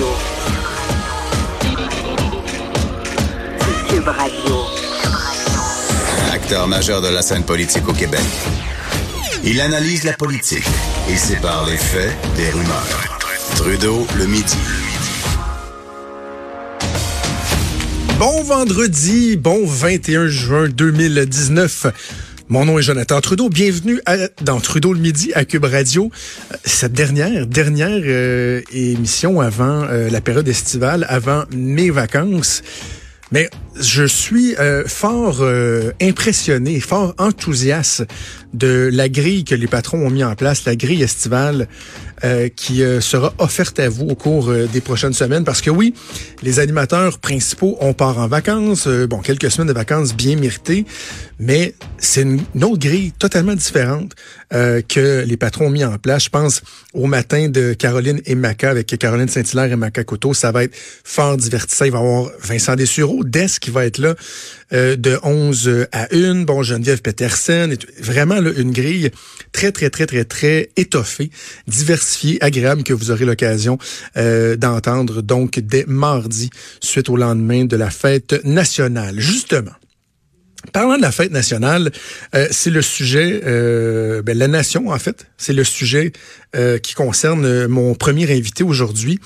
Radio. Cube Radio. Acteur majeur de la scène politique au Québec. Il analyse la politique et sépare les faits des rumeurs. Trudeau le midi. Bon vendredi, bon 21 juin 2019. Mon nom est Jonathan Trudeau. Bienvenue à, dans Trudeau le midi à Cube Radio. Euh, Cette dernière, dernière euh, émission avant euh, la période estivale, avant mes vacances. Mais je suis euh, fort euh, impressionné, fort enthousiaste de la grille que les patrons ont mis en place, la grille estivale euh, qui sera offerte à vous au cours des prochaines semaines. Parce que oui, les animateurs principaux, on part en vacances, bon, quelques semaines de vacances bien méritées, mais c'est une, autre grille totalement différente que les patrons ont mis en place. Je pense au matin de Caroline et Maca avec Caroline Saint-Hilaire et Maca Couteau. Ça va être fort divertissant. Il va y avoir Vincent Dessureau, Des va être là euh, de 11 à 1. Bon, Geneviève Petersen. Vraiment une grille très, très, très, très, très étoffée, diversifiée, agréable que vous aurez l'occasion euh, d'entendre donc dès mardi, suite au lendemain de la fête nationale. Justement. Parlant de la fête nationale, euh, c'est le sujet, ben, la nation en fait, c'est le sujet qui concerne mon premier invité aujourd'hui.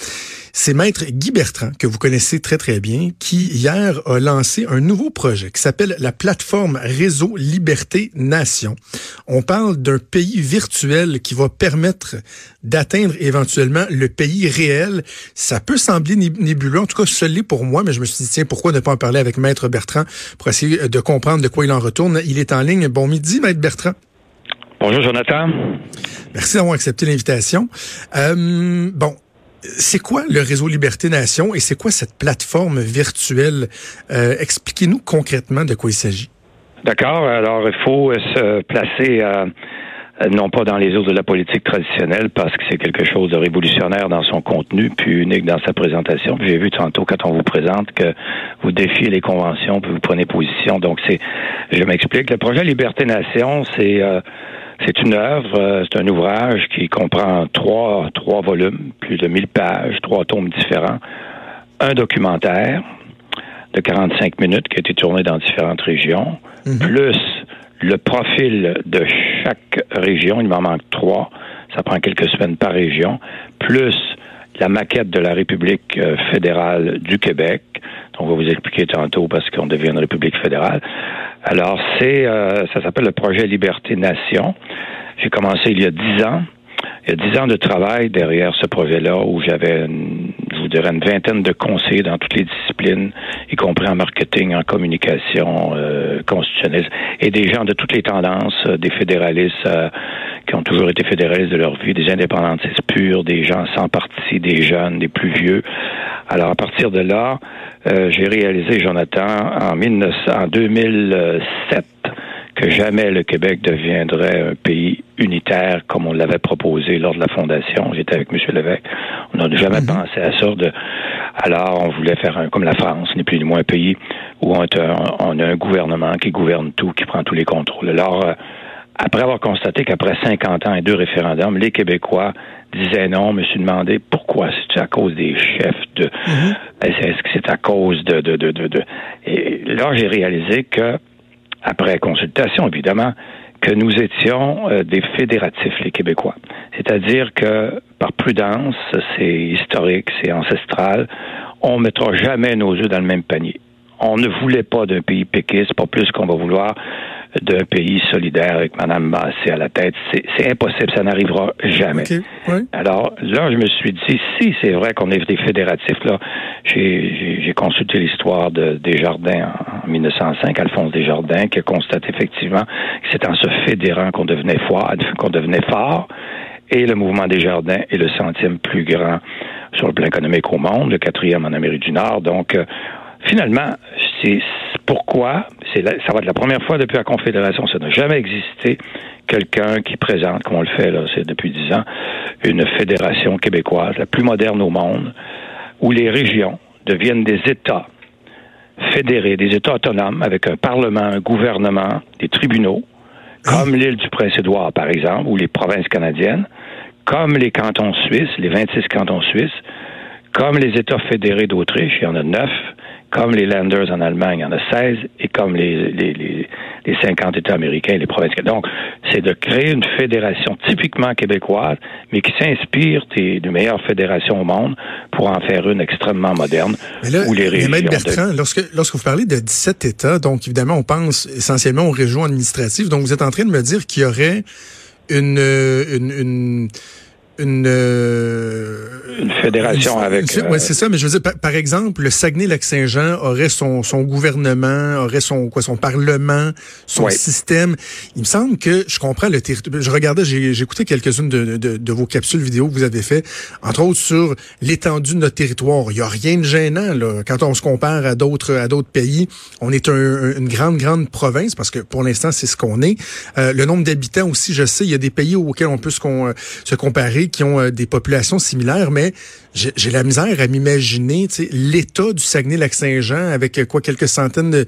C'est Maître Guy Bertrand, que vous connaissez très très bien, qui hier a lancé un nouveau projet qui s'appelle la plateforme Réseau Liberté Nation. On parle d'un pays virtuel qui va permettre d'atteindre éventuellement le pays réel. Ça peut sembler nébuleux, en tout cas ce l'est pour moi, mais je me suis dit, tiens, pourquoi ne pas en parler avec Maître Bertrand pour essayer de comprendre de quoi il en retourne. Il est en ligne. Bon midi, Maître Bertrand. Bonjour, Jonathan. Merci d'avoir accepté l'invitation. Euh, bon, c'est quoi le réseau Liberté Nation et c'est quoi cette plateforme virtuelle? Euh, Expliquez-nous concrètement de quoi il s'agit. D'accord. Alors, il faut se placer euh, non pas dans les eaux de la politique traditionnelle parce que c'est quelque chose de révolutionnaire dans son contenu, puis unique dans sa présentation. J'ai vu tantôt quand on vous présente que vous défiez les conventions, puis vous prenez position. Donc, c'est, je m'explique. Le projet Liberté Nation, c'est euh, c'est une œuvre, euh, c'est un ouvrage qui comprend trois, trois volumes, plus de 1000 pages, trois tomes différents, un documentaire de 45 minutes qui a été tourné dans différentes régions, -hmm. plus le profil de chaque région, il m'en manque trois, ça prend quelques semaines par région, plus la maquette de la République fédérale du Québec. On va vous expliquer tantôt parce qu'on devient une République fédérale. Alors, c'est, euh, ça s'appelle le projet Liberté Nation. J'ai commencé il y a dix ans. Il y a dix ans de travail derrière ce projet-là où j'avais, je vous dirais, une vingtaine de conseillers dans toutes les disciplines, y compris en marketing, en communication euh, constitutionnelle, et des gens de toutes les tendances, euh, des fédéralistes euh, qui ont toujours été fédéralistes de leur vie, des indépendantistes purs, des gens sans parti, des jeunes, des plus vieux. Alors, à partir de là, euh, j'ai réalisé, Jonathan, en, 19, en 2007, que jamais le Québec deviendrait un pays unitaire comme on l'avait proposé lors de la fondation. J'étais avec M. Lévesque. On n'a jamais mm -hmm. pensé à ça. De... Alors, on voulait faire un, comme la France, n'est plus ni moins un pays où on a, on a, un gouvernement qui gouverne tout, qui prend tous les contrôles. Alors, euh, après avoir constaté qu'après 50 ans et deux référendums, les Québécois disaient non, me suis demandé pourquoi c'est à cause des chefs de mm -hmm. est-ce que c'est à cause de de, de, de, de... et là j'ai réalisé que après consultation évidemment que nous étions euh, des fédératifs les Québécois. C'est-à-dire que par prudence c'est historique c'est ancestral on mettra jamais nos œufs dans le même panier. On ne voulait pas d'un pays péquiste pas plus qu'on va vouloir d'un pays solidaire avec Mme Massé à la tête. C'est impossible, ça n'arrivera jamais. Okay, oui. Alors là, je me suis dit, si c'est vrai qu'on est des fédératifs, là, j'ai consulté l'histoire de Desjardins en, en 1905, Alphonse Desjardins, qui a constaté effectivement que c'est en se fédérant qu'on devenait fort, qu'on devenait fort, et le mouvement Desjardins est le centième plus grand sur le plan économique au monde, le quatrième en Amérique du Nord. Donc, euh, finalement, c'est pourquoi, c'est ça va être la première fois depuis la Confédération, ça n'a jamais existé quelqu'un qui présente, comme on le fait là, c'est depuis dix ans, une fédération québécoise, la plus moderne au monde, où les régions deviennent des États fédérés, des États autonomes, avec un Parlement, un gouvernement, des tribunaux, comme l'île du Prince-Édouard, par exemple, ou les provinces canadiennes, comme les cantons suisses, les 26 cantons suisses, comme les États fédérés d'Autriche, il y en a neuf, comme les Landers en Allemagne, il y en a 16, et comme les, les, les, les 50 États américains, les provinces. Donc, c'est de créer une fédération typiquement québécoise, mais qui s'inspire des, des, meilleures fédérations au monde pour en faire une extrêmement moderne. Mais là, où les régions Maître Bertrand, lorsque, lorsque vous parlez de 17 États, donc évidemment, on pense essentiellement aux régions administratives. Donc, vous êtes en train de me dire qu'il y aurait une, une, une une, euh, une fédération une, avec. Euh, ouais, c'est ça. Mais je veux dire, par, par exemple, le Saguenay-Lac-Saint-Jean aurait son, son gouvernement, aurait son quoi, son parlement, son Ouais. système. Il me semble que je comprends le territoire. Je regardais, j'ai j'ai écouté quelques-unes de, de, de vos capsules vidéo que vous avez fait, entre autres sur l'étendue de notre territoire. Il y a rien de gênant là quand on se compare à d'autres à d'autres pays. On est un- une grande grande province parce que pour l'instant c'est ce qu'on est. Euh, le nombre d'habitants aussi, je sais, il y a des pays auxquels on peut se, con- se comparer qui ont euh, des populations similaires, mais j'ai la misère à m'imaginer l'état du Saguenay-Lac-Saint-Jean avec euh, quoi quelques centaines de,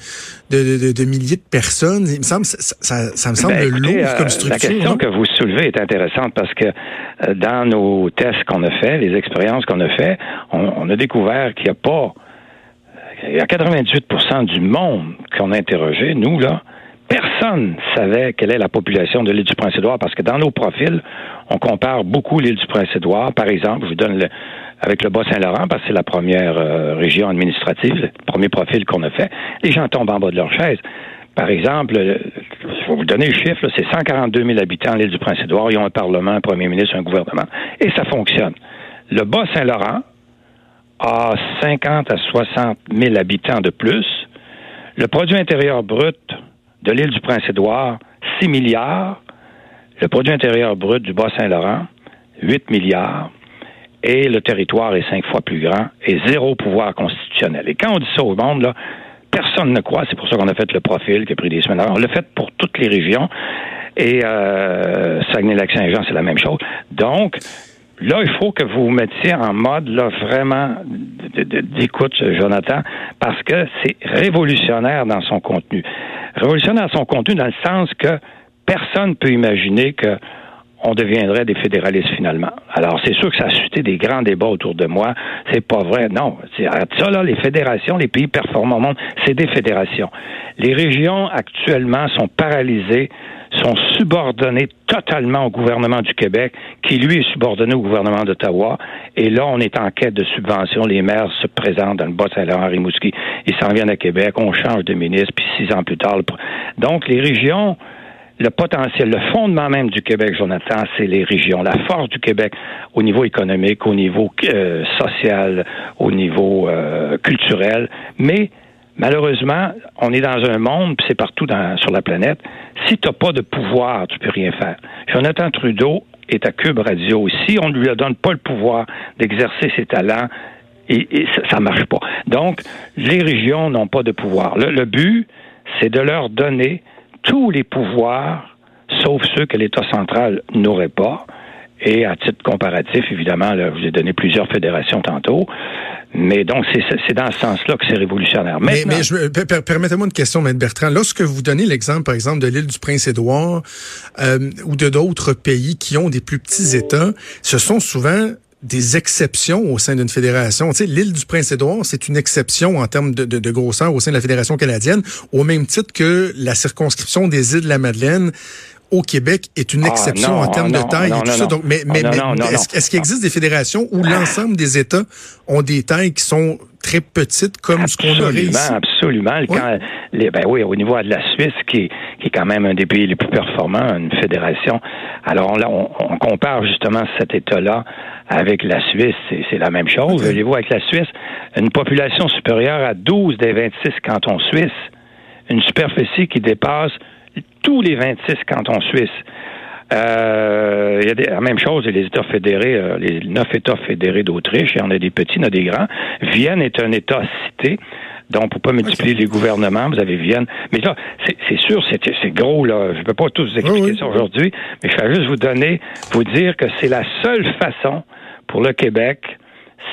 de, de- de milliers de personnes. Il me semble ça, ça, ça me semble Ben, écoutez, lourd euh, comme La structure. question non? que vous soulevez est intéressante parce que euh, dans nos tests qu'on a fait, les expériences qu'on a fait, on, on a découvert qu'il n'y a pas, il y a 98% du monde qu'on a interrogé, nous là, personne savait quelle est la population de l'île du Prince-Édouard parce que dans nos profils, on compare beaucoup l'île du Prince-Édouard. Par exemple, je vous donne le, avec le Bas-Saint-Laurent parce que c'est la première euh, région administrative, le premier profil qu'on a fait. Les gens tombent en bas de leur chaise. Par exemple, le- je vais vous donner le chiffre, c'est 142 000 habitants l'île du Prince-Édouard. Ils ont un parlement, un premier ministre, un gouvernement. Et ça fonctionne. Le Bas-Saint-Laurent a 50 à 60 000 habitants de plus. Le produit intérieur brut de l'île du Prince-Édouard, 6 milliards. Le produit intérieur brut du Bas-Saint-Laurent, 8 milliards. Et le territoire est cinq fois plus grand et zéro pouvoir constitutionnel. Et quand on dit ça au monde, là, personne ne croit. C'est pour ça qu'on a fait le profil qui a pris des semaines. Alors, on l'a fait pour toutes les régions. Et euh, Saguenay-Lac-Saint-Jean, c'est la même chose. Donc, là, il faut que vous vous mettiez en mode là, vraiment d'écoute, Jonathan, parce que c'est révolutionnaire dans son contenu. Révolutionnaire dans son contenu dans le sens que personne ne peut imaginer que on deviendrait des fédéralistes finalement. Alors, c'est sûr que ça a suscité des grands débats autour de moi. C'est pas vrai. Non. Arrête Ça, là, les fédérations, les pays performants au monde, c'est des fédérations. Les régions, actuellement, sont paralysées, sont subordonnées totalement au gouvernement du Québec, qui, lui, est subordonné au gouvernement d'Ottawa. Et là, on est en quête de subventions. Les maires se présentent dans le Bas-Saint-Laurent, Rimouski. Ils s'en viennent à Québec. On change de ministre, puis six ans plus tard. le Donc, les régions le potentiel, le fondement même du Québec, Jonathan, c'est les régions. La force du Québec au niveau économique, au niveau euh, social, au niveau euh, culturel. Mais malheureusement, on est dans un monde, puis c'est partout dans, sur la planète. Si tu n'as pas de pouvoir, tu peux rien faire. Jonathan Trudeau est à Cube Radio. Si on ne lui donne pas le pouvoir d'exercer ses talents, et, et ça, ça marche pas. Donc, les régions n'ont pas de pouvoir. Le, le but, c'est de leur donner tous les pouvoirs, sauf ceux que l'État central n'aurait pas. Et à titre comparatif, évidemment, là, je vous ai donné plusieurs fédérations tantôt. Mais donc, c'est dans ce sens-là que c'est révolutionnaire. Mais, Maintenant, permettez-moi une question, Maître Bertrand. Lorsque vous donnez l'exemple, par exemple, de l'île du Prince-Édouard euh, ou de d'autres pays qui ont des plus petits États, ce sont souvent des exceptions au sein d'une fédération. Tu sais, l'île du Prince-Édouard, c'est une exception en termes de, de, de grosseur au sein de la Fédération canadienne, au même titre que la circonscription des îles de la Madeleine au Québec est une Ah, exception non, en termes non, de taille non, et tout ça. Donc, mais, Ah, mais, est-ce qu'il existe des fédérations où l'ensemble des États ont des tailles qui sont très petites comme ce qu'on aurait ici? Absolument, absolument. Oui. Quand les- ben oui, au niveau de la Suisse, qui est, qui est quand même un des pays les plus performants, une fédération. Alors là, on, on compare justement cet État-là avec la Suisse, c'est la même chose. Ok. Voyez-vous, avec la Suisse, une population supérieure à 12 des 26 cantons suisses, une superficie qui dépasse tous les 26 cantons suisses. Euh, il y a des, la même chose, les États fédérés, euh, les neuf États fédérés d'Autriche, il y en a des petits, il y en a des grands. Vienne est un État cité. Donc, pour pas multiplier les gouvernements, vous avez Vienne. Mais là, c'est sûr, c'est gros, là. Je ne peux pas tous vous expliquer ça aujourd'hui, mais je vais juste vous donner, vous dire que c'est la seule façon pour le Québec,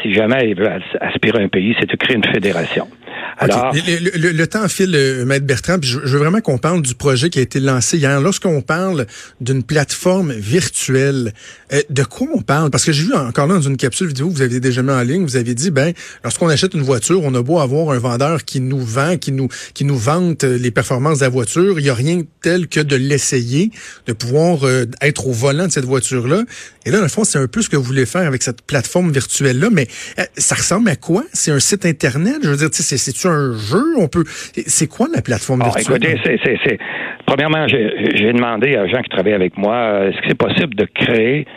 si jamais il veut aspirer à un pays, c'est de créer une fédération. Alors, le, temps file, euh, Maître Bertrand, puis je, veux vraiment qu'on parle du projet qui a été lancé hier. Lorsqu'on parle d'une plateforme virtuelle, euh, de quoi on parle? Parce que j'ai vu encore là dans une capsule vidéo que vous aviez déjà mis en ligne, vous avez dit, ben, lorsqu'on achète une voiture, on a beau avoir un vendeur qui nous vend, qui nous, qui nous vante les performances de la voiture, il n'y a rien tel que de l'essayer, de pouvoir euh, être au volant de cette voiture-là. Et là, dans le fond, c'est un peu ce que vous voulez faire avec cette plateforme virtuelle-là, mais ça ressemble à quoi? C'est un site Internet? Je veux dire, c'est c'est un jeu? On peut. C'est quoi la plateforme ah, virtuelle? Écoutez, c'est, Premièrement, j'ai demandé à gens qui travaillent avec moi, euh, est-ce que c'est possible de créer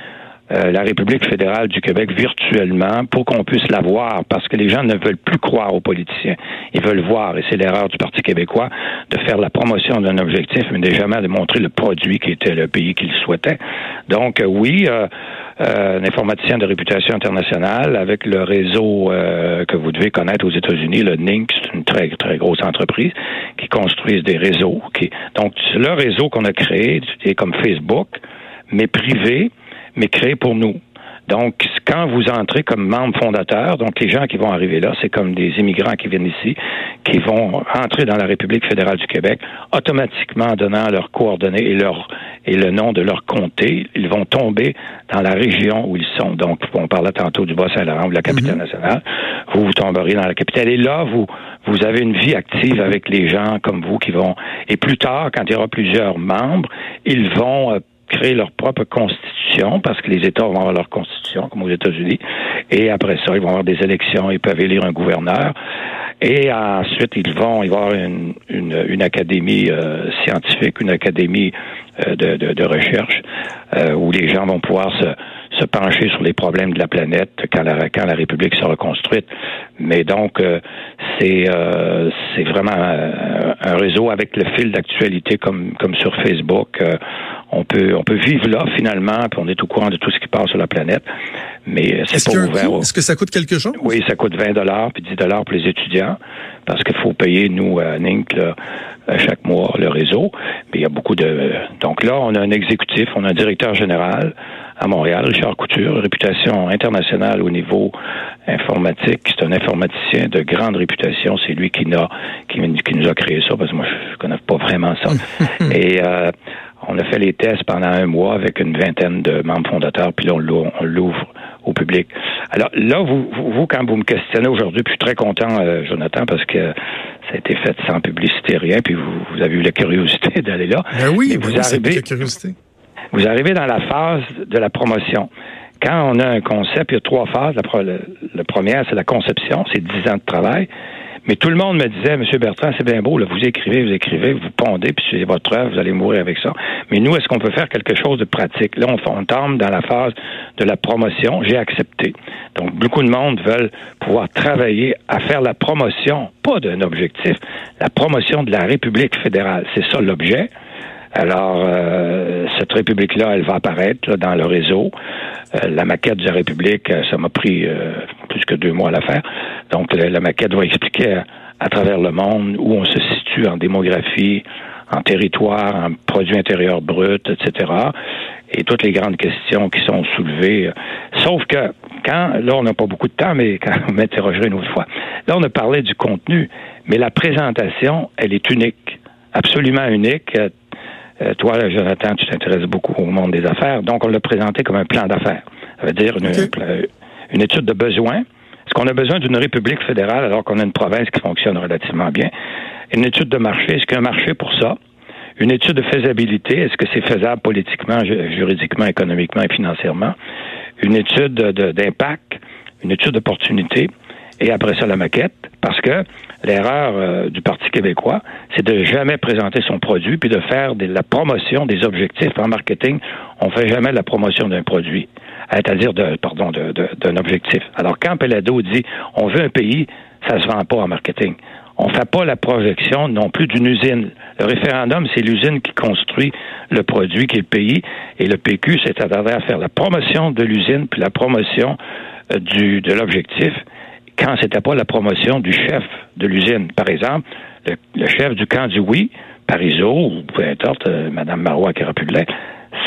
euh, la République fédérale du Québec virtuellement pour qu'on puisse la voir, parce que les gens ne veulent plus croire aux politiciens. Ils veulent voir, et c'est l'erreur du Parti québécois, de faire la promotion d'un objectif, mais de jamais de montrer le produit qui était le pays qu'ils souhaitaient. Donc, euh, oui, euh, un informaticien de réputation internationale avec le réseau que vous devez connaître aux États-Unis, le NINC, c'est une très, très grosse entreprise qui construise des réseaux. Qui... Donc, le réseau qu'on a créé est comme Facebook, mais privé, mais créé pour nous. Donc, quand vous entrez comme membre fondateur, donc les gens qui vont arriver là, c'est comme des immigrants qui viennent ici, qui vont entrer dans la République fédérale du Québec, automatiquement en donnant leurs coordonnées et leur et le nom de leur comté, ils vont tomber dans la région où ils sont. Donc, on parlait tantôt du Bas-Saint-Laurent ou de la capitale mhm. nationale. Vous, vous tomberez dans la capitale. Et là, vous, vous avez une vie active avec les gens comme vous qui vont. Et plus tard, quand il y aura plusieurs membres, ils vont euh, créer leur propre constitution, parce que les États vont avoir leur constitution, comme aux États-Unis, et après ça, ils vont avoir des élections, ils peuvent élire un gouverneur, et ensuite, ils vont avoir une, une, académie euh, scientifique, une académie de, de, de, recherche, euh, où les gens vont pouvoir se, se pencher sur les problèmes de la planète quand la, quand la République sera construite. Mais donc, c'est c'est vraiment un, réseau avec le fil d'actualité comme, comme sur Facebook on peut on peut vivre là finalement, puis on est au courant de tout ce qui passe sur la planète. Mais c'est pas ouvert. Est-ce que ça coûte quelque chose? Oui, ça coûte 20 dollars puis 10 dollars pour les étudiants parce qu'il faut payer nous à NINC chaque mois le réseau. Mais il y a beaucoup de donc là on a un exécutif, on a un directeur général à Montréal, Richard Couture, réputation internationale au niveau informatique. C'est un informaticien de grande réputation. C'est lui qui, a, qui, qui, nous a créé ça, parce que moi, je connais pas vraiment ça. Et euh, on a fait les tests pendant un mois avec une vingtaine de membres fondateurs, puis là, on l'ouvre au public. Alors là, vous, vous, quand vous me questionnez aujourd'hui, je suis très content, euh, Jonathan, parce que ça a été fait sans publicité, rien, puis vous, avez eu la curiosité d'aller là. Ben oui, vous ben arrivez, curiosité. Vous arrivez dans la phase de la promotion. Quand on a un concept, il y a trois phases. La, la première, c'est la conception, c'est dix ans de travail. Mais tout le monde me disait, Monsieur Bertrand, c'est bien beau, là, vous écrivez, vous écrivez, vous pondez, puis c'est votre œuvre, vous allez mourir avec ça. Mais nous, est-ce qu'on peut faire quelque chose de pratique? Là, on, tombe dans la phase de la promotion. J'ai accepté. Donc, beaucoup de monde veulent pouvoir travailler à faire la promotion, pas d'un objectif, la promotion de la République fédérale. C'est ça l'objet. Alors, euh, cette République-là, elle va apparaître dans le réseau. Euh, la maquette de la République, euh, ça m'a pris plus que deux mois à la faire. Donc, la, maquette va expliquer à, travers le monde où on se situe en démographie, en territoire, en produit intérieur brut, etc. Et toutes les grandes questions qui sont soulevées. Sauf que quand, là, on n'a pas beaucoup de temps, mais quand vous m'interrogerez une autre fois. Là, on a parlé du contenu, mais la présentation, elle est unique, absolument unique. Euh, toi, Jonathan, tu t'intéresses beaucoup au monde des affaires, donc on l'a présenté comme un plan d'affaires. Ça veut dire une, une étude de besoin. Est-ce qu'on a besoin d'une république fédérale alors qu'on a une province qui fonctionne relativement bien? Une étude de marché. Est-ce qu'il y a un marché pour ça? Une étude de faisabilité. Est-ce que c'est faisable politiquement, juridiquement, économiquement et financièrement? Une étude d'impact. Une étude d'opportunité. Et après ça, la maquette. Parce que l'erreur euh, du Parti québécois, c'est de jamais présenter son produit puis de faire de la promotion des objectifs. En marketing, on fait jamais la promotion d'un produit, c'est-à-dire de, pardon, d'un objectif. Alors quand Pelado dit on veut un pays, ça se vend pas en marketing. On fait pas la projection non plus d'une usine. Le référendum, c'est l'usine qui construit le produit qui est le pays. Et le PQ attardé à faire la promotion de l'usine puis la promotion euh, du, de l'objectif quand c'était pas la promotion du chef de l'usine. Par exemple, le, chef du camp du oui, Parizeau, ou peu importe, euh, Mme Marois qui aura pu le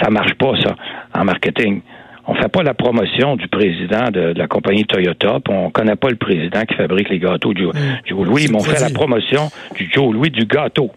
ça marche pas, ça, en marketing. On fait pas la promotion du président de, la compagnie Toyota, puis on connaît pas le président qui fabrique les gâteaux du, Joe Louis, mais on fait la promotion du Joe Louis du gâteau.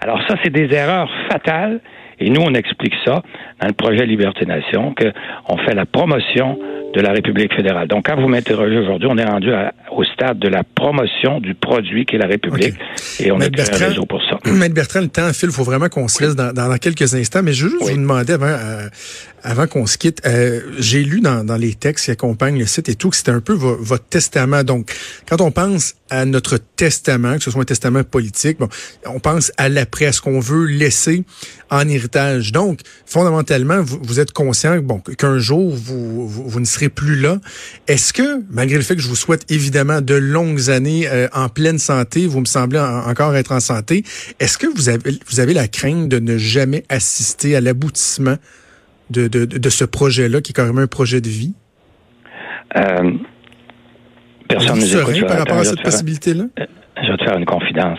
Alors ça, c'est des erreurs fatales, et nous, on explique ça dans le projet Liberté Nation, qu'on fait la promotion de la République fédérale. Donc, quand vous m'interrogez aujourd'hui, on est rendu au stade de la promotion du produit qui est la République et on a créé un réseau pour ça. Maître Bertrand, le temps file, il faut vraiment qu'on se laisse dans, dans, quelques instants, mais je veux juste vous demander avant, euh, avant qu'on se quitte, euh, j'ai lu dans, dans, les textes qui accompagnent le site et tout que c'était un peu votre testament. Donc, quand on pense à notre testament, que ce soit un testament politique, bon, on pense à l'après, à ce qu'on veut laisser en héritage. Donc, fondamentalement, vous, vous êtes conscient bon, qu'un jour, vous, vous, vous, ne serez plus là. Est-ce que, malgré le fait que je vous souhaite évidemment de longues années euh, en pleine santé, vous me semblez encore être en santé, est-ce que vous avez, vous avez la crainte de ne jamais assister à l'aboutissement de, de, de ce projet-là, qui est carrément un projet de vie? Euh, personne ne nous par rapport à cette possibilité-là? Euh, je vais te faire une confidence.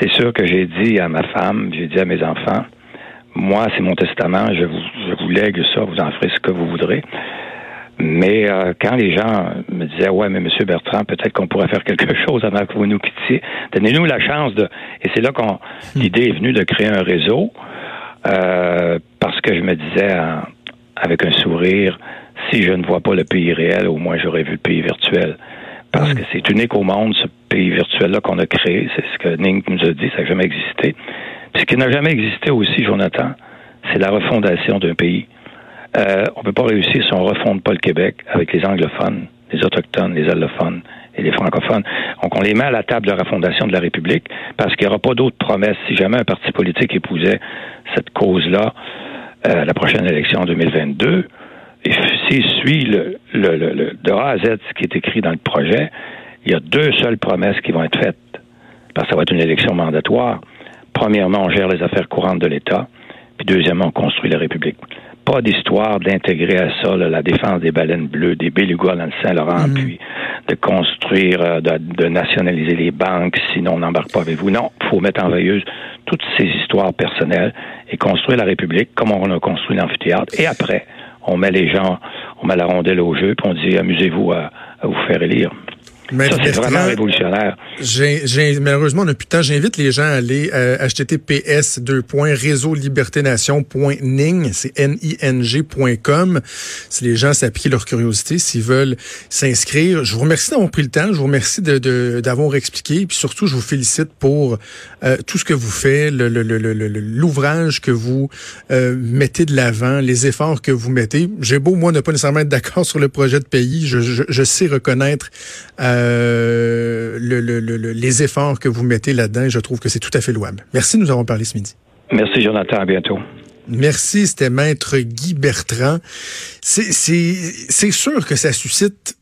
C'est sûr que j'ai dit à ma femme, j'ai dit à mes enfants, moi, c'est mon testament, je vous, je vous lègue ça, vous en ferez ce que vous voudrez. Mais euh, quand les gens me disaient ouais mais Monsieur Bertrand peut-être qu'on pourrait faire quelque chose avant que vous nous quittiez, donnez-nous la chance de et c'est là qu'on l'idée est venue de créer un réseau euh, parce que je me disais avec un sourire si je ne vois pas le pays réel au moins j'aurais vu le pays virtuel. Parce que c'est unique au monde ce pays virtuel là qu'on a créé. C'est ce que Ning nous a dit ça n'a jamais existé. Ce qui n'a jamais existé aussi Jonathan c'est la refondation d'un pays. Euh, on ne peut pas réussir si on ne refonde pas le Québec avec les anglophones, les autochtones, les allophones et les francophones. Donc, on les met à la table de la refondation de la République parce qu'il n'y aura pas d'autres promesses. Si jamais un parti politique épousait cette cause-là euh, à la prochaine élection en 2022, et s'il suit le, le, le, de A à Z ce qui est écrit dans le projet, il y a deux seules promesses qui vont être faites. Parce que ça va être une élection mandatoire. Premièrement, on gère les affaires courantes de l'État. Puis deuxièmement, on construit la République pas d'histoire d'intégrer à ça la défense des baleines bleues, des belugas dans le Saint-Laurent, mm. puis de construire, euh, de, nationaliser les banques, sinon on n'embarque pas avec vous. Non, faut mettre en veilleuse toutes ces histoires personnelles et construire la République comme on a construit l'amphithéâtre. Et après, on met les gens, on met la rondelle au jeu, puis on dit amusez-vous à, à vous faire élire c'est vraiment révolutionnaire. malheureusement, on n'a plus de temps. J'invite les gens à aller à euh, https réseau liberté nation.ning, c'est N-I-N-G.com. Si les gens s'appliquent leur curiosité, s'ils veulent s'inscrire. Je vous remercie d'avoir pris le temps. Je vous remercie d'avoir de, expliqué. Puis surtout, je vous félicite pour euh, tout ce que vous faites, l'ouvrage que vous euh, mettez de l'avant, les efforts que vous mettez. J'ai beau, moi, ne pas nécessairement être d'accord sur le projet de pays. Je, je, je sais reconnaître euh, le, les efforts que vous mettez là-dedans. Je trouve que c'est tout à fait louable. Merci, nous avons parlé ce midi. Merci, Jonathan. À bientôt. Merci, c'était Maître Guy Bertrand. C'est sûr que ça suscite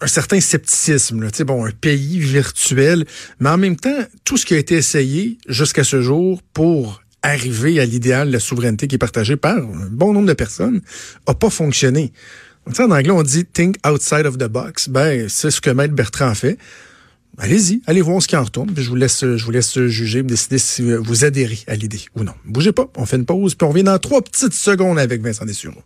un certain scepticisme. Là. Bon, un pays virtuel, mais en même temps, tout ce qui a été essayé jusqu'à ce jour pour arriver à l'idéal de la souveraineté qui est partagée par un bon nombre de personnes n'a pas fonctionné en anglais, on dit think outside of the box. Ben, c'est ce que Maître Bertrand fait. Allez-y, allez voir ce qui en retourne, puis je vous laisse, je vous laisse juger, décider si vous adhérez à l'idée ou non. Bougez pas, on fait une pause, puis on revient dans trois petites secondes avec Vincent Dessureau.